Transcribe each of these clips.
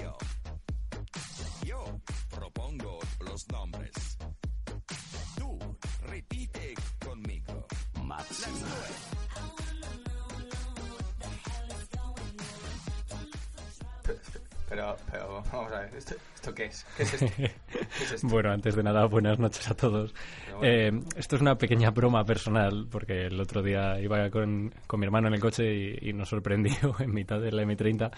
Sencillo. Yo propongo los nombres. Tú repite conmigo. Máxima. Pero, pero vamos a ver, ¿esto, esto qué es? ¿Qué es esto? ¿Qué es esto? Bueno, antes de nada, buenas noches a todos. Eh, esto es una pequeña broma personal, porque el otro día iba con, con mi hermano en el coche y, y nos sorprendió en mitad de la M30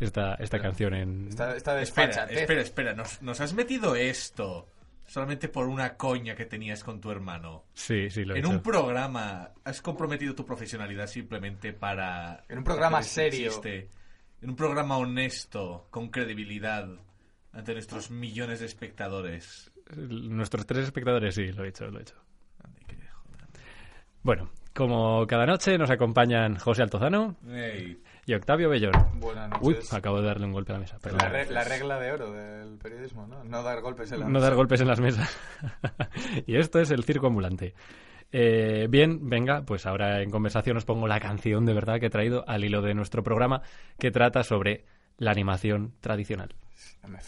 esta, esta canción en... Esta, esta Espera, desfachatez. espera, espera. Nos, nos has metido esto solamente por una coña que tenías con tu hermano. Sí, sí, lo he En hecho. un programa has comprometido tu profesionalidad simplemente para... En un programa serio. existe. En un programa honesto, con credibilidad, ante nuestros millones de espectadores. Nuestros tres espectadores, sí, lo he hecho, lo he hecho. Bueno, como cada noche nos acompañan José Altozano y Octavio Bellón. Buenas Uy, noches. acabo de darle un golpe a la mesa. la, perdón. re- la regla de oro del periodismo, ¿no? No dar golpes en la No dar golpes en las mesas. y esto es el circo ambulante. Eh, bien, venga, pues ahora en conversación os pongo la canción de verdad que he traído al hilo de nuestro programa que trata sobre la animación tradicional. No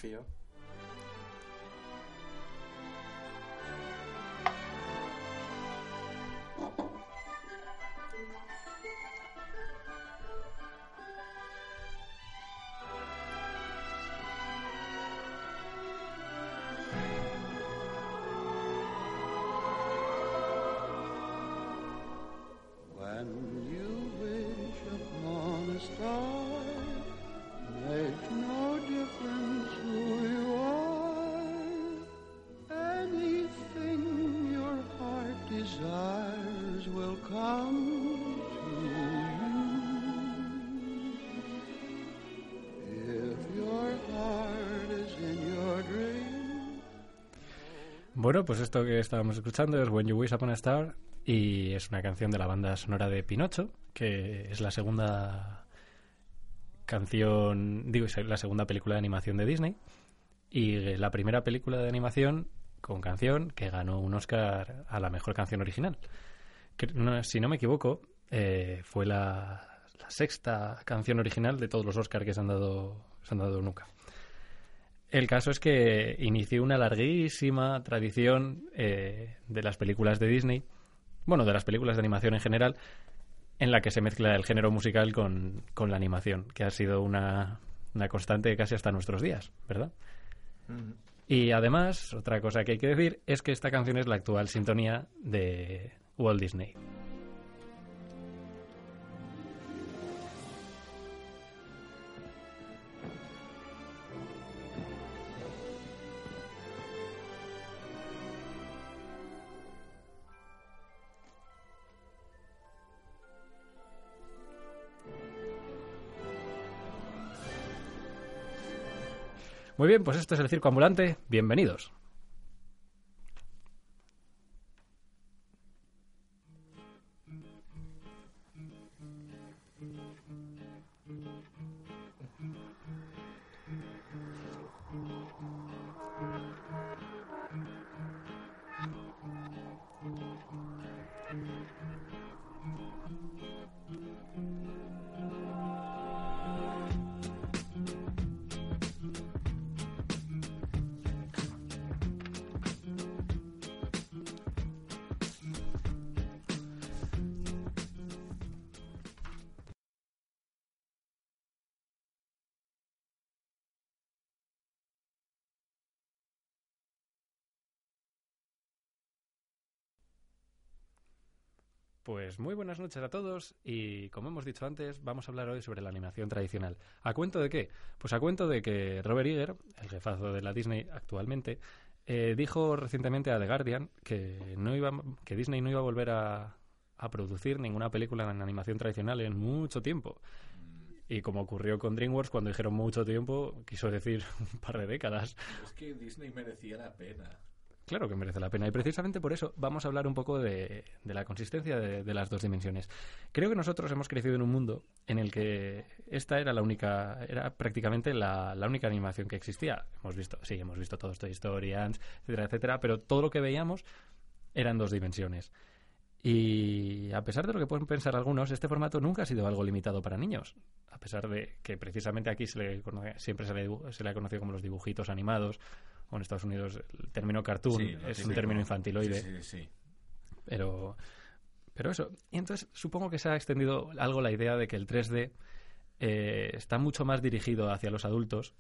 desires will come to you. If your heart is in your dream. Bueno, pues esto que estábamos escuchando es When You Wish Upon a Star y es una canción de la banda sonora de Pinocho, que es la segunda canción, digo, es la segunda película de animación de Disney y la primera película de animación con canción que ganó un Oscar a la mejor canción original. Si no me equivoco, eh, fue la, sexta canción original de todos los Oscars que se han dado, se han dado nunca. El caso es que inició una larguísima tradición eh, de las películas de Disney, bueno, de las películas de animación en general, en la que se mezcla el género musical con, con la animación, que ha sido una, una constante casi hasta nuestros días, ¿verdad? Y además, otra cosa que hay que decir es que esta canción es la actual sintonía de Walt Disney. Muy bien, pues esto es el Circo Ambulante. Bienvenidos. Pues muy buenas noches a todos y como hemos dicho antes, vamos a hablar hoy sobre la animación tradicional. ¿A cuento de qué? Pues a cuento de que Robert Iger, el jefazo de la Disney actualmente, eh, dijo recientemente a The Guardian que, no iba, que Disney no iba a volver a, a producir ninguna película en animación tradicional en mucho tiempo. Y como ocurrió con DreamWorks, cuando dijeron mucho tiempo, quiso decir un par de décadas. Es que Disney merecía la pena. Claro que merece la pena. Y precisamente por eso vamos a hablar un poco de, de la consistencia de, las dos dimensiones. Creo que nosotros hemos crecido en un mundo en el que esta era la única, era prácticamente la, la única animación que existía. Hemos visto, sí, hemos visto todos Toy Story, Ants, etcétera, etcétera, pero todo lo que veíamos era en dos dimensiones. Y a pesar de lo que pueden pensar algunos, este formato nunca ha sido algo limitado para niños. A pesar de que precisamente aquí se le siempre se le, se le ha conocido como los dibujitos animados, o en Estados Unidos el término cartoon Sí, es un término infantiloide. Sí, sí, sí. Pero, pero eso. Y entonces supongo que se ha extendido algo la idea de que el 3D eh, está mucho más dirigido hacia los adultos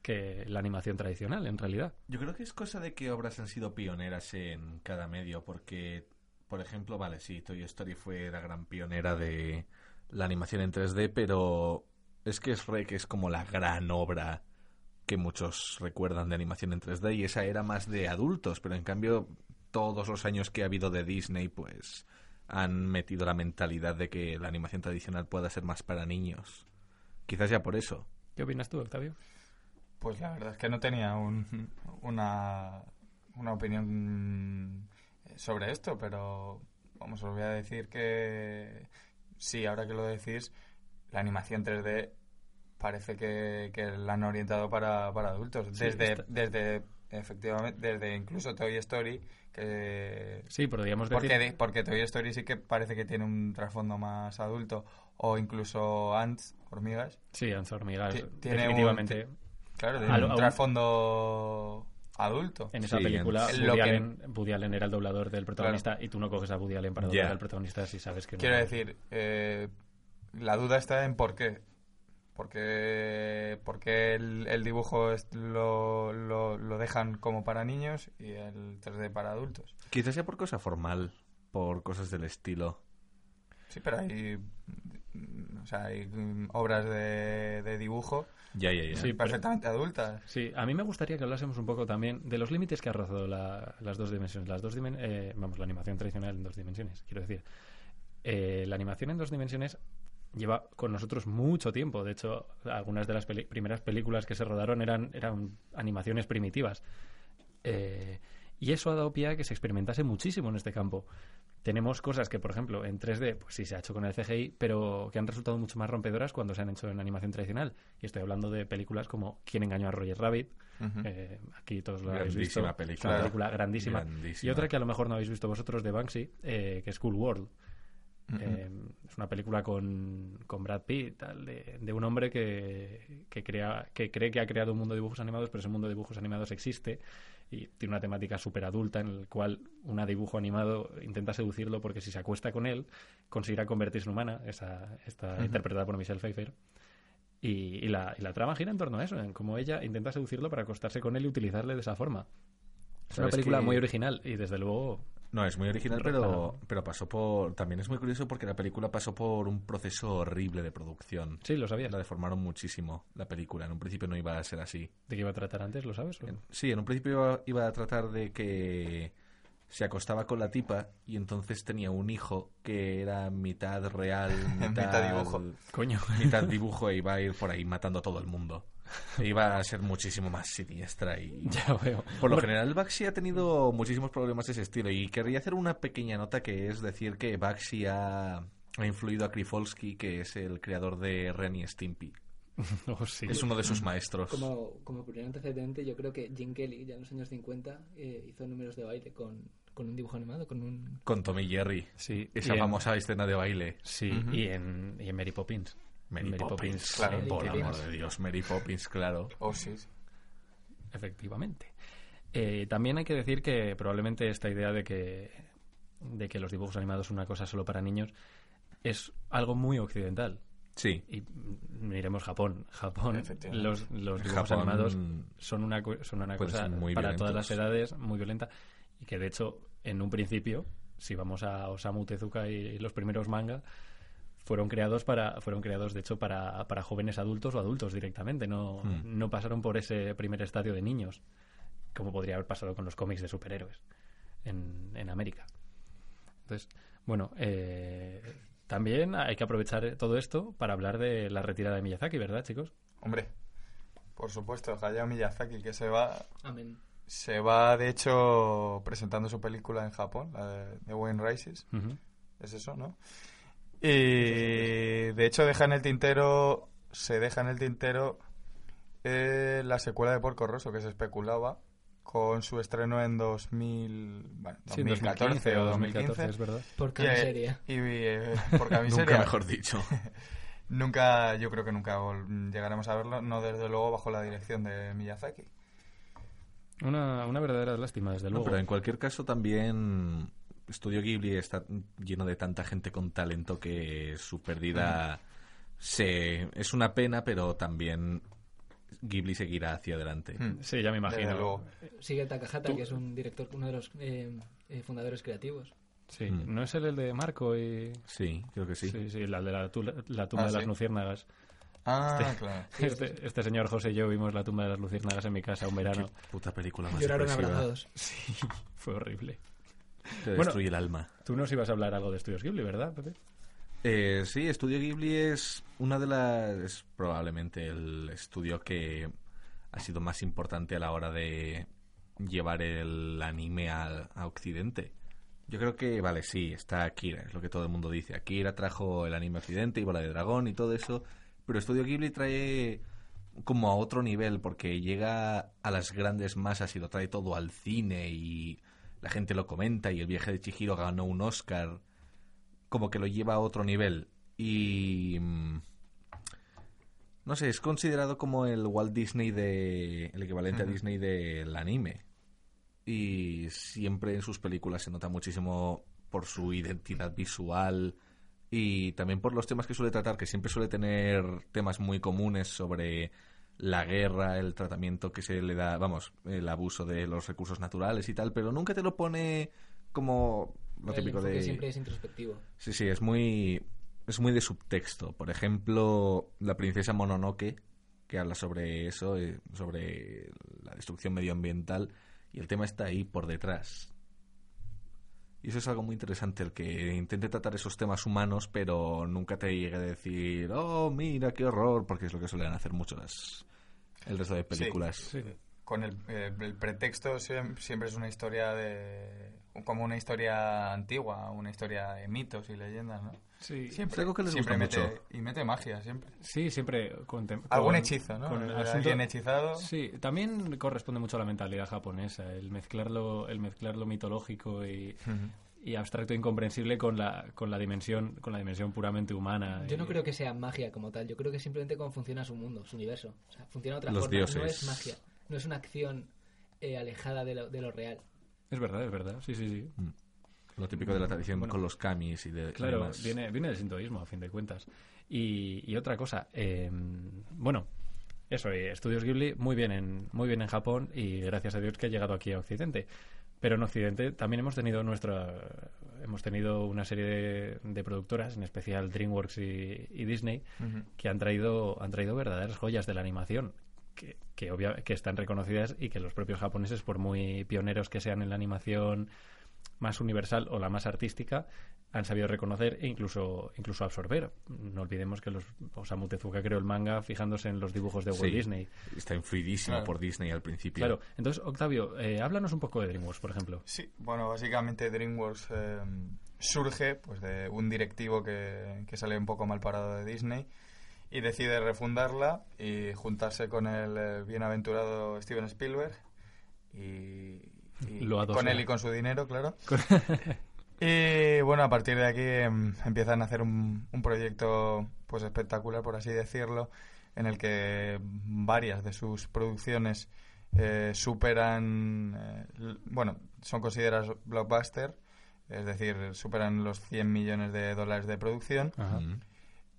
que la animación tradicional, en realidad. Yo creo que es cosa de que obras han sido pioneras en cada medio, porque, por ejemplo, vale, sí, Toy Story fue la gran pionera de la animación en 3D, pero es que es Rec es como la gran obra que muchos recuerdan de animación en 3D y esa era más de adultos, pero en cambio todos los años que ha habido de Disney, pues han metido la mentalidad de que la animación tradicional pueda ser más para niños. Quizás ya por eso. ¿Qué opinas tú, Octavio? Pues la verdad es que no tenía un- una, una opinión sobre esto, pero vamos, os voy a decir que sí, ahora que lo decís, la animación 3D parece que, que la han orientado para, para adultos. Sí, Desde, está- desde, efectivamente, desde incluso Toy Story, que Sí, podríamos decir... porque, de- porque Toy Story sí que parece que tiene un trasfondo más adulto, o incluso Ants, hormigas. Sí, Ants Hormigas, Ti- tiene un- definitivamente. Claro, tiene Al- un a un- trasfondo adulto. En esa Sí, película, en- Woody, lo que- Allen, Woody Allen era el doblador del protagonista y tú no coges a Woody Allen para doblar al protagonista si sabes que no. Quiero decir, eh, la duda está en por qué. ¿Por qué, por qué el, el dibujo es- lo, lo, lo dejan como para niños y el 3D para adultos? Quizás sea por cosa formal, por cosas del estilo. Sí, pero hay, o sea, hay obras de, de dibujo Ya, ya, ya. Sí, pero- perfectamente adultas. Sí, a mí me gustaría que hablásemos un poco también de los límites que ha rozado la- las dos dimensiones. Las dos dimen- eh, vamos, la animación tradicional en dos dimensiones, quiero decir. Eh, la animación en dos dimensiones lleva con nosotros mucho tiempo. De hecho, algunas de las peli- primeras películas que se rodaron eran, eran animaciones primitivas. Eh, y eso ha dado pie a que se experimentase muchísimo en este campo. Tenemos cosas que, por ejemplo, en 3D, pues sí se ha hecho con el CGI, pero que han resultado mucho más rompedoras cuando se han hecho en animación tradicional. Y estoy hablando de películas como ¿Quién engañó a Roger Rabbit? Eh, aquí todos lo habéis visto. Película. Es una película grandísima. Grandísima. Y otra que a lo mejor no habéis visto vosotros de Banksy, eh, que es Cool World. Eh, es una película con, con Brad Pitt, tal, de, de un hombre que, que, crea, que cree que ha creado un mundo de dibujos animados, pero ese mundo de dibujos animados existe y tiene una temática súper adulta en el cual una dibujo animado intenta seducirlo porque si se acuesta con él conseguirá convertirse en humana, esa, está interpretada por Michelle Pfeiffer. Y, y la, y la trama gira en torno a eso, en cómo ella intenta seducirlo para acostarse con él y utilizarle de esa forma. Es una ¿Sabes película que- muy original y desde luego No, es muy original, pero, pero pasó por... También es muy curioso porque la película pasó por un proceso horrible de producción. Sí, lo sabías. La deformaron muchísimo, la película. En un principio no iba a ser así. ¿De qué iba a tratar antes? ¿Lo sabes? o? Sí, en un principio iba, iba a tratar de que se acostaba con la tipa y entonces tenía un hijo que era mitad real, mitad, Mitad dibujo. Coño. mitad dibujo e iba a ir por ahí matando a todo el mundo. E iba a ser muchísimo más siniestra y... ya veo. Por lo general, Baxi ha tenido muchísimos problemas de ese estilo y querría hacer una pequeña nota que es decir que Baxi ha, ha influido a Krifolsky, que es el creador de Ren y Stimpy. oh, sí. Es uno de sus maestros. Como, como primer antecedente, yo creo que Jim Kelly, ya en los años 50, eh, hizo números de baile con, con un dibujo animado, con un... Con Tommy Jerry. Sí, Esa y en- famosa escena de baile. Sí, y, en, y en Mary Poppins. Mary, Mary Poppins, Poppins, claro, por Mary amor Poppins. de Dios, Mary Poppins, claro. Oh, sí. sí. Efectivamente. Eh, también hay que decir que probablemente esta idea de que, de que los dibujos animados son una cosa solo para niños es algo muy occidental. Sí. Y mm, miremos Japón. Japón, los, los dibujos Japón animados son una, son una cosa muy para todas las edades muy violenta y que de hecho en un principio si vamos a Osamu Tezuka y los primeros manga, fueron creados para fueron creados de hecho para, para jóvenes adultos o adultos directamente no, Hmm. no pasaron por ese primer estadio de niños como podría haber pasado con los cómics de superhéroes en, en América entonces bueno eh, también hay que aprovechar todo esto para hablar de la retirada de Miyazaki verdad chicos Hombre, por supuesto, Hayao Miyazaki, que se va, Amén. Se va de hecho presentando su película en Japón, la de, de Wayne Rises. Es eso, ¿no? Y de hecho deja en el tintero, se deja en el tintero eh, la secuela de Porco Rosso que se especulaba con su estreno en 2000, bueno, Sí, 2014 o 2014 2015. es verdad Por Y, cada eh. Y, eh, por Nunca mejor dicho. Nunca, yo creo que nunca llegaremos a verlo, no desde luego bajo la dirección de Miyazaki. Una, una verdadera lástima desde No, luego pero en cualquier caso también Estudio Ghibli está lleno de tanta gente con talento que su pérdida se es una pena, pero también Ghibli seguirá hacia adelante. Hmm. sí ya me Desde imagino luego. Sigue Takahata, Tú- que es un director, uno de los eh, eh, fundadores creativos. sí Mm. no es el, el de Marco y Sí, creo que sí. sí sí, la de la, tu- la tumba Ah, de las ¿sí? luciérnagas Ah, claro. Este, este señor José y yo vimos la tumba de las luciérnagas en mi casa un verano. Puta película más Lloraron depresiva. abrazados. Sí, fue horrible. Te Bueno. destruye el alma. Tú nos ibas a hablar algo de Estudios Ghibli, ¿verdad, Pepe? Eh, sí, Estudio Ghibli es una de las. Es probablemente el estudio que ha sido más importante a la hora de llevar el anime a, a Occidente. Yo creo que, vale, sí, está Akira, es lo que todo el mundo dice. Akira trajo el anime a Occidente y Bola de Dragón y todo eso. Pero Estudio Ghibli trae como a otro nivel porque llega a las grandes masas y lo trae todo al cine y la gente lo comenta y el viaje de Chihiro ganó un Oscar como que lo lleva a otro nivel y mm, no sé es considerado como el Walt Disney de el equivalente a. Disney del anime y siempre en sus películas se nota muchísimo por su identidad visual y también por los temas que suele tratar que siempre suele tener temas muy comunes sobre la guerra, el tratamiento que se le da, vamos, el abuso de los recursos naturales y tal, pero nunca te lo pone como lo El típico de siempre es introspectivo. Sí, sí, es muy es muy de subtexto. Por ejemplo, la princesa Mononoke, que habla sobre eso, eh, sobre la destrucción medioambiental, y el tema está ahí por detrás. Y eso es algo muy interesante, el que intente tratar esos temas humanos, pero nunca te llegue a decir, oh, mira, qué horror, porque es lo que suelen hacer mucho las, el resto de películas. Sí. Con el, eh, el pretexto siem- siempre es una historia de... como una historia antigua, una historia de mitos y leyendas, ¿no? Sí, Siempre, algo que les siempre gusta mete, mucho. y mete magia, siempre. sí siempre con, Algún hechizo, ¿no? con el Alguien asunto- hechizado. Sí, también corresponde mucho a la mentalidad japonesa, el mezclarlo, el mezclarlo mitológico y, abstracto e incomprensible con la, con la dimensión, con la dimensión puramente humana. Yo no creo que sea magia como tal. Yo creo que simplemente cómo funciona su mundo, su universo. O sea, funciona de otra Los forma. No es magia. No es una acción eh, alejada de lo, de lo real. Es verdad, es verdad, sí, sí, sí. Lo típico de la tradición Bueno. con los kamis y de Claro, demás. viene, viene del sintoísmo, a fin de cuentas. Y, y otra cosa, eh, bueno, eso, eh, Estudios Ghibli muy bien, en, muy bien en Japón y gracias a Dios que ha llegado aquí a Occidente. Pero en Occidente también hemos tenido nuestra hemos tenido una serie de, de productoras, en especial DreamWorks y, y Disney, que han traído han traído verdaderas joyas de la animación que, que, obvia- que están reconocidas y que los propios japoneses, por muy pioneros que sean en la animación más universal o la más artística, han sabido reconocer e incluso, incluso absorber. No olvidemos que los Osamu Tezuka creó el manga fijándose en los dibujos de Walt Sí. Disney. Está influidísimo Claro. por Disney al principio. Claro, entonces, Octavio, eh, háblanos un poco de DreamWorks, por ejemplo. Sí, bueno, básicamente DreamWorks eh, surge pues de un directivo que, que sale un poco mal parado de Disney y decide refundarla y juntarse con el eh, bienaventurado Steven Spielberg y, y Lo con él y con su dinero, claro. y bueno, a partir de aquí em, empiezan a hacer un, un proyecto pues espectacular, por así decirlo, en el que varias de sus producciones eh, superan, eh, bueno, son consideradas blockbuster, es decir, superan los 100 millones de dólares de producción. Ajá. Mm.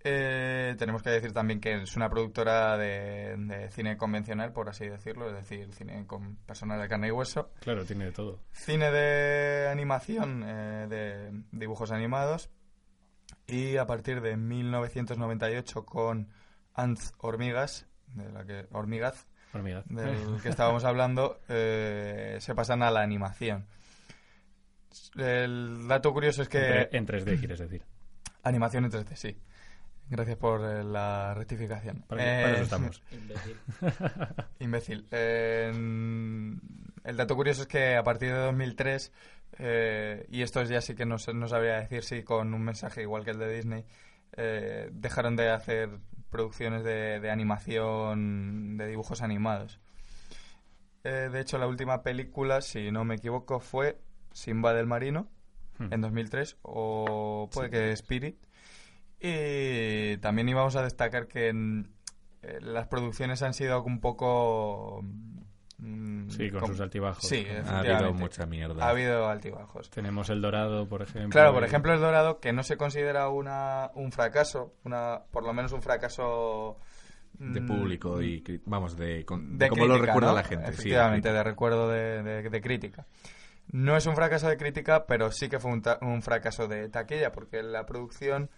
Eh, tenemos que decir también que es una productora de, de cine convencional, por así decirlo, es decir, cine con personas de carne y hueso. Claro, tiene de todo. Cine de animación, eh, de dibujos animados. Y a partir de 1998 con Ants Hormigas, de la que, Hormigaz, del que estábamos hablando, eh, se pasan a la animación. El dato curioso es que... En 3D, quieres decir. Animación en 3D, sí. Gracias por eh, la rectificación. Para, para Eh, eso estamos. Imbécil. Imbécil. Eh, el dato curioso es que a partir de 2003, eh, y esto ya sí que no, no sabría decir si con un mensaje igual que el de Disney, eh, dejaron de hacer producciones de, de animación, de dibujos animados. Eh, de hecho, la última película, si no me equivoco, fue Simba del Marino, Hmm. en 2003, o puede que Spirit. Y también íbamos a destacar que en- eh, las producciones han sido un poco... mm, Sí, con sus altibajos. Sí, Ha habido mucha mierda. Ha habido altibajos. Tenemos El Dorado, por ejemplo. Claro, por ejemplo, El Dorado, que no se considera una, un fracaso, una por lo menos un fracaso... de mm, público y cri- vamos de, con- de de cómo lo recuerda ¿no? la gente sí, Efectivamente, de de recuerdo de, de- de crítica. No es un fracaso de crítica, pero sí que fue un, ta- un fracaso de taquilla, porque la producción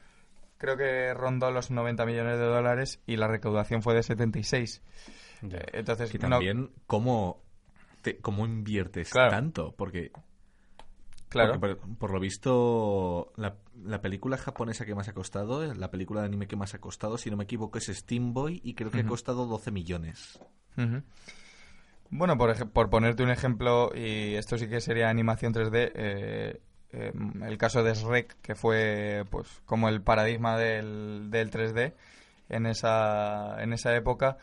creo que rondó los 90 millones de dólares y la recaudación fue de 76. Ya. Eh, Entonces, no- también cómo te- cómo inviertes Claro. tanto porque claro, porque por, por lo visto la, la película japonesa que más ha costado la película de anime que más ha costado si no me equivoco es Steam Boy y creo que ha costado 12 millones. Bueno, por, por ponerte un ejemplo, y esto sí que sería animación 3D, eh, eh, el caso de Shrek, que fue pues como el paradigma del, del 3D en esa, en esa época,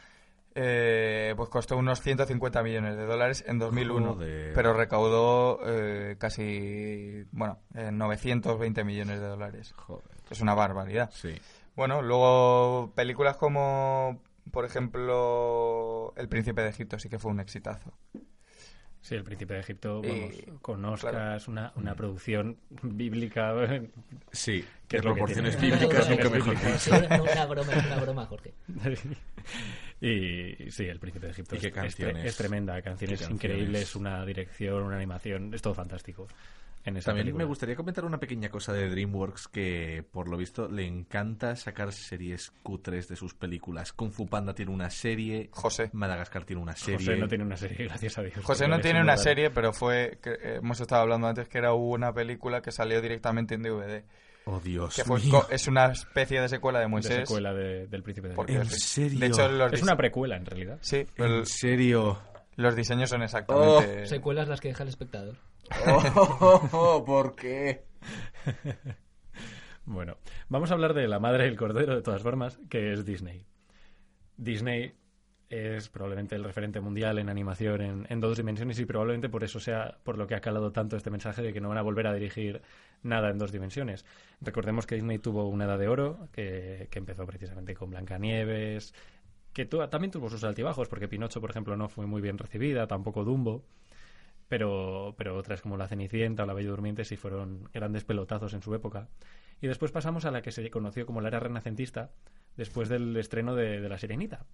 eh, pues costó unos 150 millones de dólares en 2001, Joder. pero recaudó eh, casi, bueno, eh, 920 millones de dólares. Joder. Es una barbaridad. sí Bueno, luego películas como, por ejemplo, El Príncipe de Egipto sí que fue un exitazo. Sí, El Príncipe de Egipto, Y- vamos, con Oscars, claro. una, una producción bíblica. sí ¿Qué de es que proporciones bíblicas nunca mejor una broma, es una broma, Jorge. y sí, El Príncipe de Egipto es, es es tremenda. Canciones. increíbles, una dirección, una animación, es todo fantástico. En esa También película. me gustaría comentar una pequeña cosa de DreamWorks que, por lo visto, le encanta sacar series cutres de sus películas. Kung Fu Panda tiene una serie, José. Madagascar tiene una serie. José no tiene una serie, gracias a Dios. José no tiene una serie, pero fue, que, eh, hemos estado hablando antes que era una película que salió directamente en DVD. Oh, Dios Que fue, mío. es una especie de secuela de De Moisés. secuela de- del Príncipe de porque-. ¿En serio? De hecho, los, Es una precuela, en realidad. sí, ¿En el- serio? los diseños son exactamente... Secuelas las que deja el espectador. Oh, ¿Por qué? Bueno, vamos a hablar de la madre del cordero, de todas formas, que es Disney. Disney es probablemente el referente mundial en animación en, dos dimensiones y probablemente por eso sea por lo que ha calado tanto este mensaje de que no van a volver a dirigir nada en dos dimensiones. Recordemos que Disney tuvo una edad de oro que, que empezó precisamente con Blancanieves, que también tuvo sus altibajos, porque Pinocho, por ejemplo, no fue muy bien recibida, tampoco Dumbo, pero, pero otras como La Cenicienta o La Bella Durmiente sí fueron grandes pelotazos en su época. Y después pasamos a la que se conoció como la era renacentista, después del estreno de, de La Sirenita,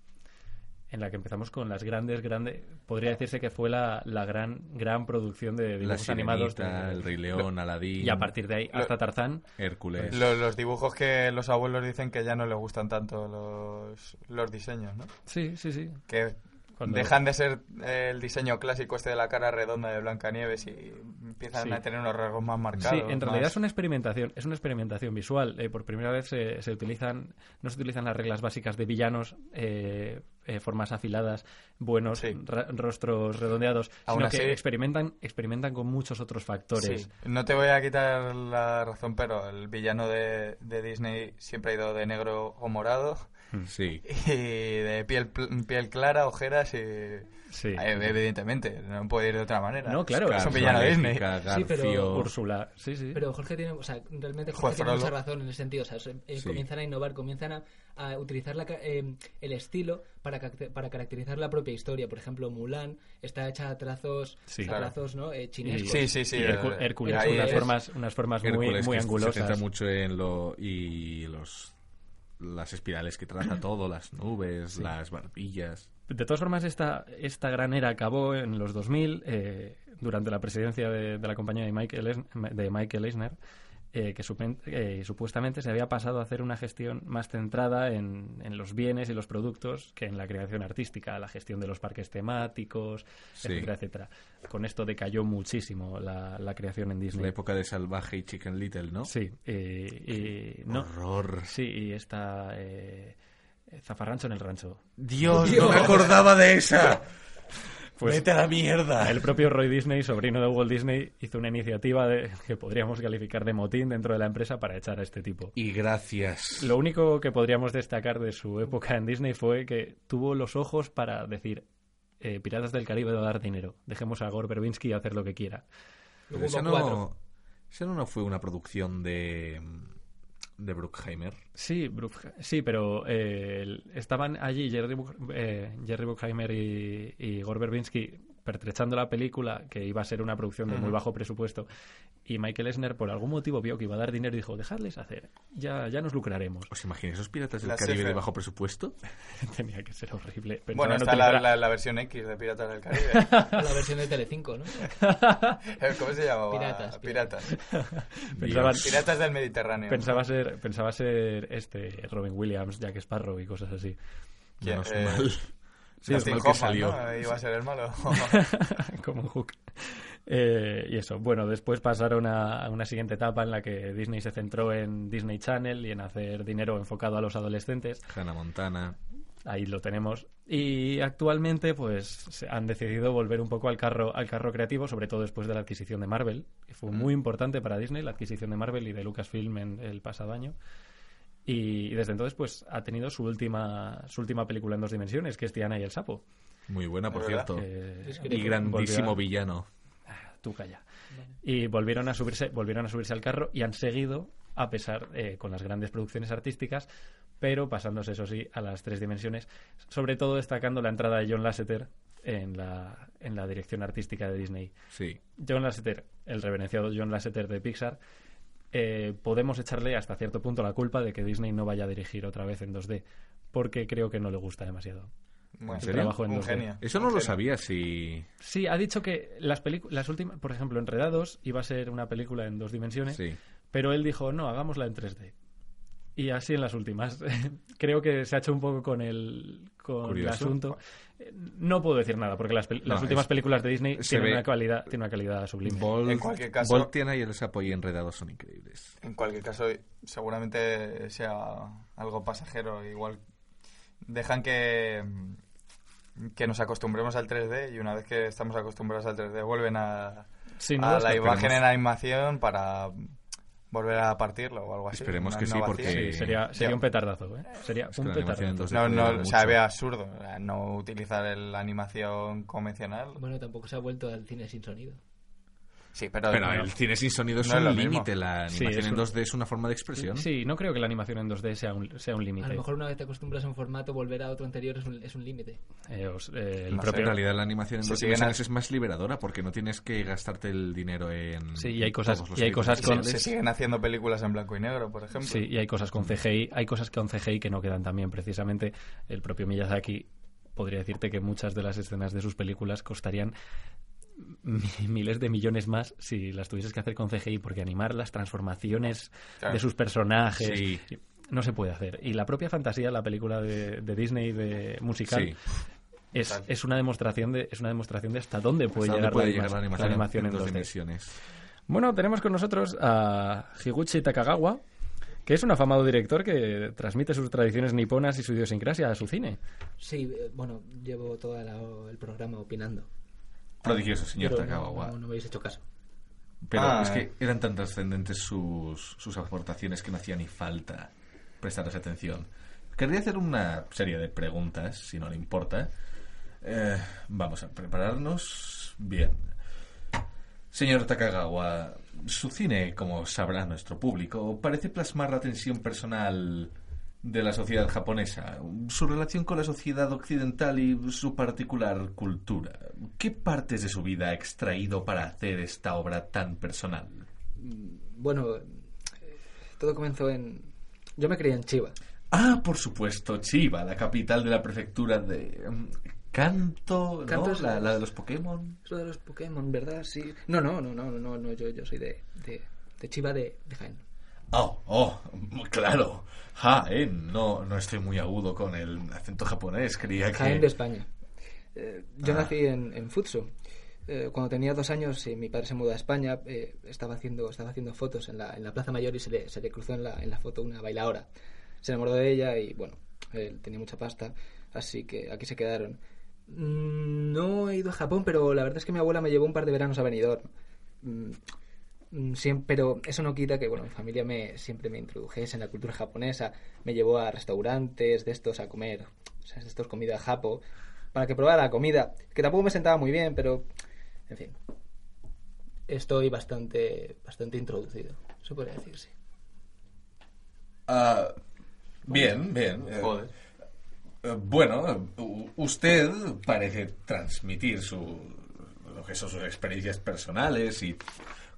en la que empezamos con las grandes, grandes, podría decirse que fue la, la gran, gran producción de La dibujos animados. Sirenita, de- El Rey León, Aladín, y a partir de ahí, Lo- hasta Tarzán, Hércules. Lo- los dibujos que los abuelos dicen que ya no les gustan tanto los, los diseños, ¿no? sí, sí, sí. Que Cuando- dejan de ser eh, el diseño clásico este de la cara redonda de Blancanieves y empiezan Sí. a tener unos rasgos más marcados. Sí, en realidad más- es una experimentación, es una experimentación visual. Eh, por primera vez se, se utilizan, no se utilizan las reglas básicas de villanos, eh, eh, formas afiladas, buenos, Sí. rostros redondeados, Aún sino así- que experimentan, experimentan con muchos otros factores. Sí, no te voy a quitar la razón, pero el villano de, de Disney siempre ha ido de negro o morado Sí. y de piel, piel clara, ojeras y... Sí. Eh, Evidentemente, no puede ir de otra manera. No, claro, es un villano Disney. Maléfica, Sí, pero- Garfio. Úrsula, sí, sí. Pero Jorge tiene, o sea, realmente Jorge tiene Frollo. mucha razón en ese sentido. O sea, eh, Sí. comienzan a innovar, comienzan a, a utilizar la ca- eh, el estilo para, para caracterizar la propia historia. Por ejemplo, Mulan está hecha a trazos, Sí. a Claro. trazos ¿no? eh, chinescos. Sí, sí, sí. y eh, Hércules, unas es- formas, unas formas muy, Hércules, muy que se centra angulosas. mucho en lo... y los... las espirales que traza todo, las nubes, las barbillas. De todas formas, esta, esta gran era acabó en los 2000, eh, durante la presidencia de, de la compañía de Michael, de Michael Eisner, eh, que supen- eh, supuestamente se había pasado a hacer una gestión más centrada en, en los bienes y los productos que en la creación artística, la gestión de los parques temáticos, Sí. etcétera, etcétera. Con esto decayó muchísimo la, la creación en Disney. La época de Salvaje y Chicken Little, ¿no? Sí, y no. Horror. Sí, y está eh, Zafarrancho en el rancho. Dios, no me acordaba de esa. Pues Vete a la mierda. El propio Roy Disney, sobrino de Walt Disney, hizo una iniciativa de, que podríamos calificar de motín dentro de la empresa para echar a este tipo. Y gracias. Lo único que podríamos destacar de su época en Disney fue que tuvo los ojos para decir eh, Piratas del Caribe va a dar dinero. Dejemos a Gore Verbinski hacer lo que quiera. Pero no, esa no fue una producción de, de Bruckheimer. Sí, Bruck- sí, pero eh, estaban allí Jerry, eh, Jerry Bruckheimer y, y Gore pertrechando la película, que iba a ser una producción de muy bajo presupuesto, y Michael Esner por algún motivo vio que iba a dar dinero y dijo, dejadles hacer, ya, ya nos lucraremos. ¿Os imagináis esos piratas del La Caribe de bajo presupuesto? Tenía que ser horrible. Pensaban Bueno, está utilizar la, la- la versión X de Piratas del Caribe. La versión de Telecinco, ¿no? ¿Cómo se llamaba? Piratas, Piratas. pensaban- Piratas del Mediterráneo. pensaba ser pensaba ser este Robin Williams, Jack Sparrow y cosas así. ¿Quién? Menos Eh, mal. Sí, Dustin mal que salió. ¿no? Iba a ser el malo. como un hook. Eh, y eso, bueno, después pasaron a, a una siguiente etapa en la que Disney se centró en Disney Channel y en hacer dinero enfocado a los adolescentes. Hannah Montana. Ahí lo tenemos. Y actualmente, pues, se han decidido volver un poco al carro, al carro creativo, sobre todo después de la adquisición de Marvel, que fue muy importante para Disney, la adquisición de Marvel y de Lucasfilm en el pasado año. Y, desde entonces, pues, ha tenido su última, su última película en dos dimensiones, que es Tiana y el sapo. Muy buena, por cierto. Es que Y grandísimo volvió villano. tú calla. Y volvieron a subirse, volvieron a subirse al carro y han seguido, a pesar, eh, con las grandes producciones artísticas, pero pasándose, eso sí, a las tres dimensiones, sobre todo destacando la entrada de John Lasseter en la, en la dirección artística de Disney. Sí. John Lasseter, el reverenciado John Lasseter de Pixar, eh, podemos echarle hasta cierto punto la culpa de que Disney no vaya a dirigir otra vez en 2D, porque creo que no le gusta demasiado. Bueno, trabajo en un 2D. genio. Eso no Un lo genio. sabía si... Sí, ha dicho que las películas, las últimas, por ejemplo, Enredados iba a ser una película en dos dimensiones, Sí. pero él dijo, no, hagámosla en 3D. Y así en las últimas. Creo que se ha hecho un poco con el, con el asunto. No puedo decir nada, porque las, No, las últimas es- películas de Disney tienen ve- una, calidad, tienen una calidad sublime. Bolt, En cualquier caso- Bolt, Tiana y el sapo y enredados son increíbles. En cualquier caso, seguramente sea algo pasajero. Igual dejan que, que nos acostumbremos al 3D y una vez que estamos acostumbrados al 3D vuelven a, Sí, ¿no? a la imagen en animación para volver a partirlo o algo así. Esperemos que sí, porque- Sí, sería, sería un petardazo, ¿eh? Sería Es que un petardazo. 2D No, no, o sea, ve absurdo no utilizar el- la animación convencional. Bueno, tampoco se ha vuelto al cine sin sonido. Sí, pero, Pero no. el cine sin sonido es no un límite. La Sí, animación en un- 2D es una forma de expresión. Sí, no creo que la animación en 2D sea un, sea un A límite. lo mejor una vez te acostumbras a un formato, volver a otro anterior es un, es un límite. Eh, eh, el No sé, propio... En realidad la animación en dimensiones a- es más liberadora porque no tienes que gastarte el dinero en Sí, y hay cosas- y hay cosas con- se siguen haciendo películas en blanco y negro, por ejemplo. Sí, y hay cosas con CGI, hay cosas con CGI que no quedan tan bien. Precisamente el propio Miyazaki podría decirte que muchas de las escenas de sus películas costarían miles de millones más si las tuvieses que hacer con CGI, porque animar las transformaciones Claro. de sus personajes Sí. no se puede hacer. Y la propia fantasía, la película de, de Disney de musical, Sí. es, es una demostración de es una demostración de hasta dónde puede, Hasta dónde llegar, puede la, llegar animación, en, en dos 2D. dimensiones. Bueno, tenemos con nosotros a Higuchi Takagawa, que es un afamado director que transmite sus tradiciones niponas y su idiosincrasia a su cine. Sí, eh, bueno, llevo todo el programa opinando. Prodigioso, señor Pero no, Takagawa. no, no me habéis hecho caso. Pero Ah, es que eran tan trascendentes sus, sus aportaciones que no hacía ni falta prestarles atención. Querría hacer una serie de preguntas, si no le importa. Eh, vamos a prepararnos. Bien. Señor Takagawa, su cine, como sabrá nuestro público, parece plasmar la tensión personal de la sociedad japonesa, su relación con la sociedad occidental y su particular cultura. ¿Qué partes de su vida ha extraído para hacer esta obra tan personal? Bueno, eh, todo comenzó en... Yo me creía en Chiva. Ah, por supuesto, Chiba, la capital de la prefectura de... mm, Kanto, ¿no? Kanto es la, la- de los Pokémon. Es lo de los Pokémon, ¿verdad? Sí. No, no, no, no, no, no yo, yo soy de, de, de Chiva de, de Jaén. Oh, oh, claro. Jaén, no, no estoy muy agudo con el acento japonés, creía que... Jaén de España. Eh, yo Ah. nací en, en Futsu. Eh, cuando tenía dos años, y mi padre se mudó a España, eh, estaba haciendo estaba haciendo fotos en la, en la Plaza Mayor y se le, se le cruzó en la, en la foto una bailaora. Se enamoró de ella y, bueno, él tenía mucha pasta, así que aquí se quedaron. Mm, No he ido a Japón, pero la verdad es que mi abuela me llevó un par de veranos a Benidorm. Mm, mm, siem- pero eso no quita que, bueno, mi familia me, siempre me introdujese en la cultura japonesa. Me llevó a restaurantes de estos a comer, o sea, de estos comida japo, para que probara la comida, que tampoco me sentaba muy bien, pero, en fin. Estoy bastante, bastante introducido, se podría decir, sí. Ah, bien, bien. eh, Joder. eh, bueno, usted parece transmitir su, lo que son sus experiencias personales y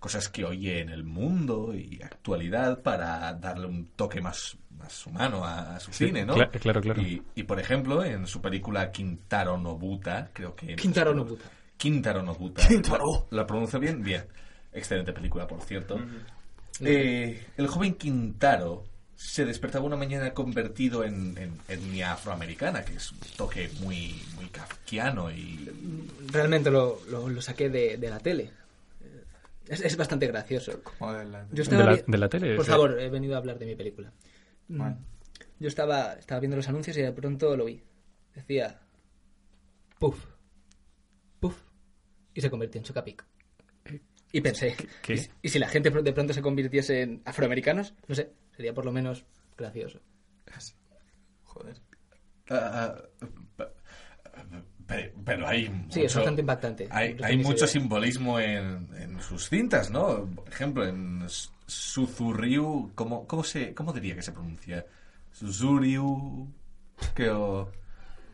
cosas que oye en el mundo y actualidad para darle un toque más, más humano a, a su Sí, cine, ¿no? cla- claro, claro. Y, y, por ejemplo, en su película Quintaro Nobuta, creo que... Quintaro Nobuta. Quintaro Nobuta. Quintaro. ¿La pronuncio bien? Bien. Excelente película, por cierto. Eh, el joven Quintaro se despertaba una mañana convertido en, en etnia afroamericana, que es un toque muy, muy kafkiano y... Realmente lo, lo, lo saqué de, de la tele. Es, es bastante gracioso. Como de la- Yo ¿De estaba la, vi- de la tele? Por o sea, favor, he venido a hablar de mi película. Mm. Bueno. Yo estaba, estaba viendo los anuncios y de pronto lo vi. Decía... Puff. Puff. Y se convirtió en Chocapic. Y pensé, ¿Qué? ¿y, si- y si la gente de pronto se convirtiese en afroamericanos? No sé, sería por lo menos gracioso. Joder. Ah, ah, pe- pero hay Sí, es mucho- bastante impactante. Hay, hay mucho simbolismo en, en sus cintas, ¿no? Por ejemplo, en Suzuryu, ¿cómo, cómo, se, ¿cómo diría que se pronuncia? Suzuryu, creo...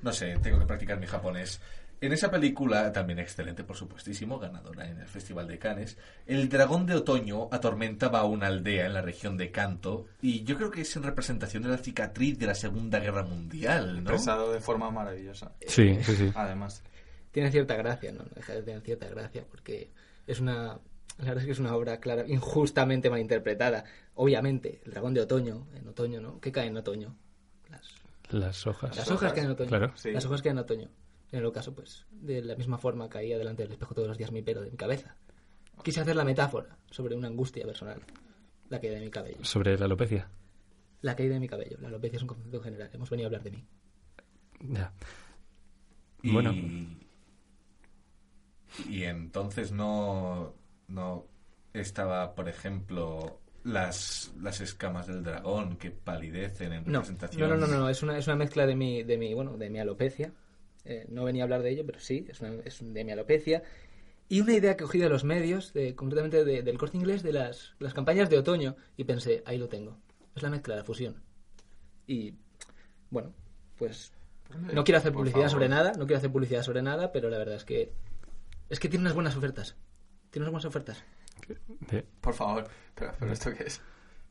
No sé, tengo que practicar mi japonés. En esa película, también excelente, por supuestísimo, ganadora en el Festival de Cannes, el dragón de otoño atormentaba a una aldea en la región de Kanto y yo creo que es en representación de la cicatriz de la Segunda Guerra Mundial, ¿no? Expresado de forma maravillosa. Sí, sí, sí. Además. Tiene cierta gracia, ¿no? No Deja de tener cierta gracia porque es una... La verdad es que es una obra clara, injustamente malinterpretada. Obviamente, el dragón de otoño, en otoño, ¿no? ¿Qué cae en otoño? Las, Las hojas. las hojas caen en otoño. Claro. Sí. Las hojas caen en otoño. En el caso, pues, de la misma forma caía delante del espejo todos los días mi pelo de mi cabeza. Quise hacer la metáfora sobre una angustia personal. La caída de mi cabello. Sobre la alopecia. La caída de mi cabello. La alopecia es un concepto general. Hemos venido a hablar de mí. Ya. Y, Bueno. y entonces no, no estaba, por ejemplo, las, las escamas del dragón que palidecen en No, representación. no, no, no, no, Es, una, es una mezcla de mi, de mi, bueno, de mi alopecia. Eh, no venía a hablar de ello, pero sí, es, una, es de mi alopecia. Y una idea que cogí de los medios, de, concretamente de- del corte inglés, de las, las campañas de otoño, y pensé, ahí lo tengo. Es la mezcla, la fusión. Y, bueno, pues no quiero hacer publicidad sobre nada, no quiero hacer publicidad sobre nada, pero la verdad es que es que tiene unas buenas ofertas. Tiene unas buenas ofertas. De- Por favor. Pero, pero ¿esto qué es?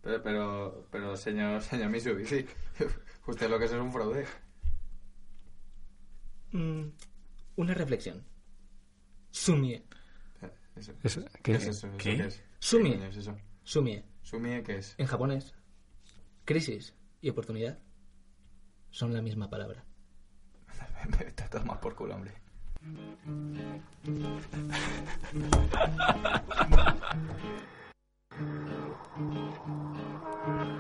Pero, pero, pero señor, señor Mitsubishi, usted lo que es es un fraude mm, una reflexión. Sumie. Eso, eso, ¿Qué? es eso? ¿Qué? ¿Qué es? Sumie. ¿Qué es eso? Sumie. ¿Sumie qué es? En japonés, crisis y oportunidad son la misma palabra. Me está todo más por culo, hombre.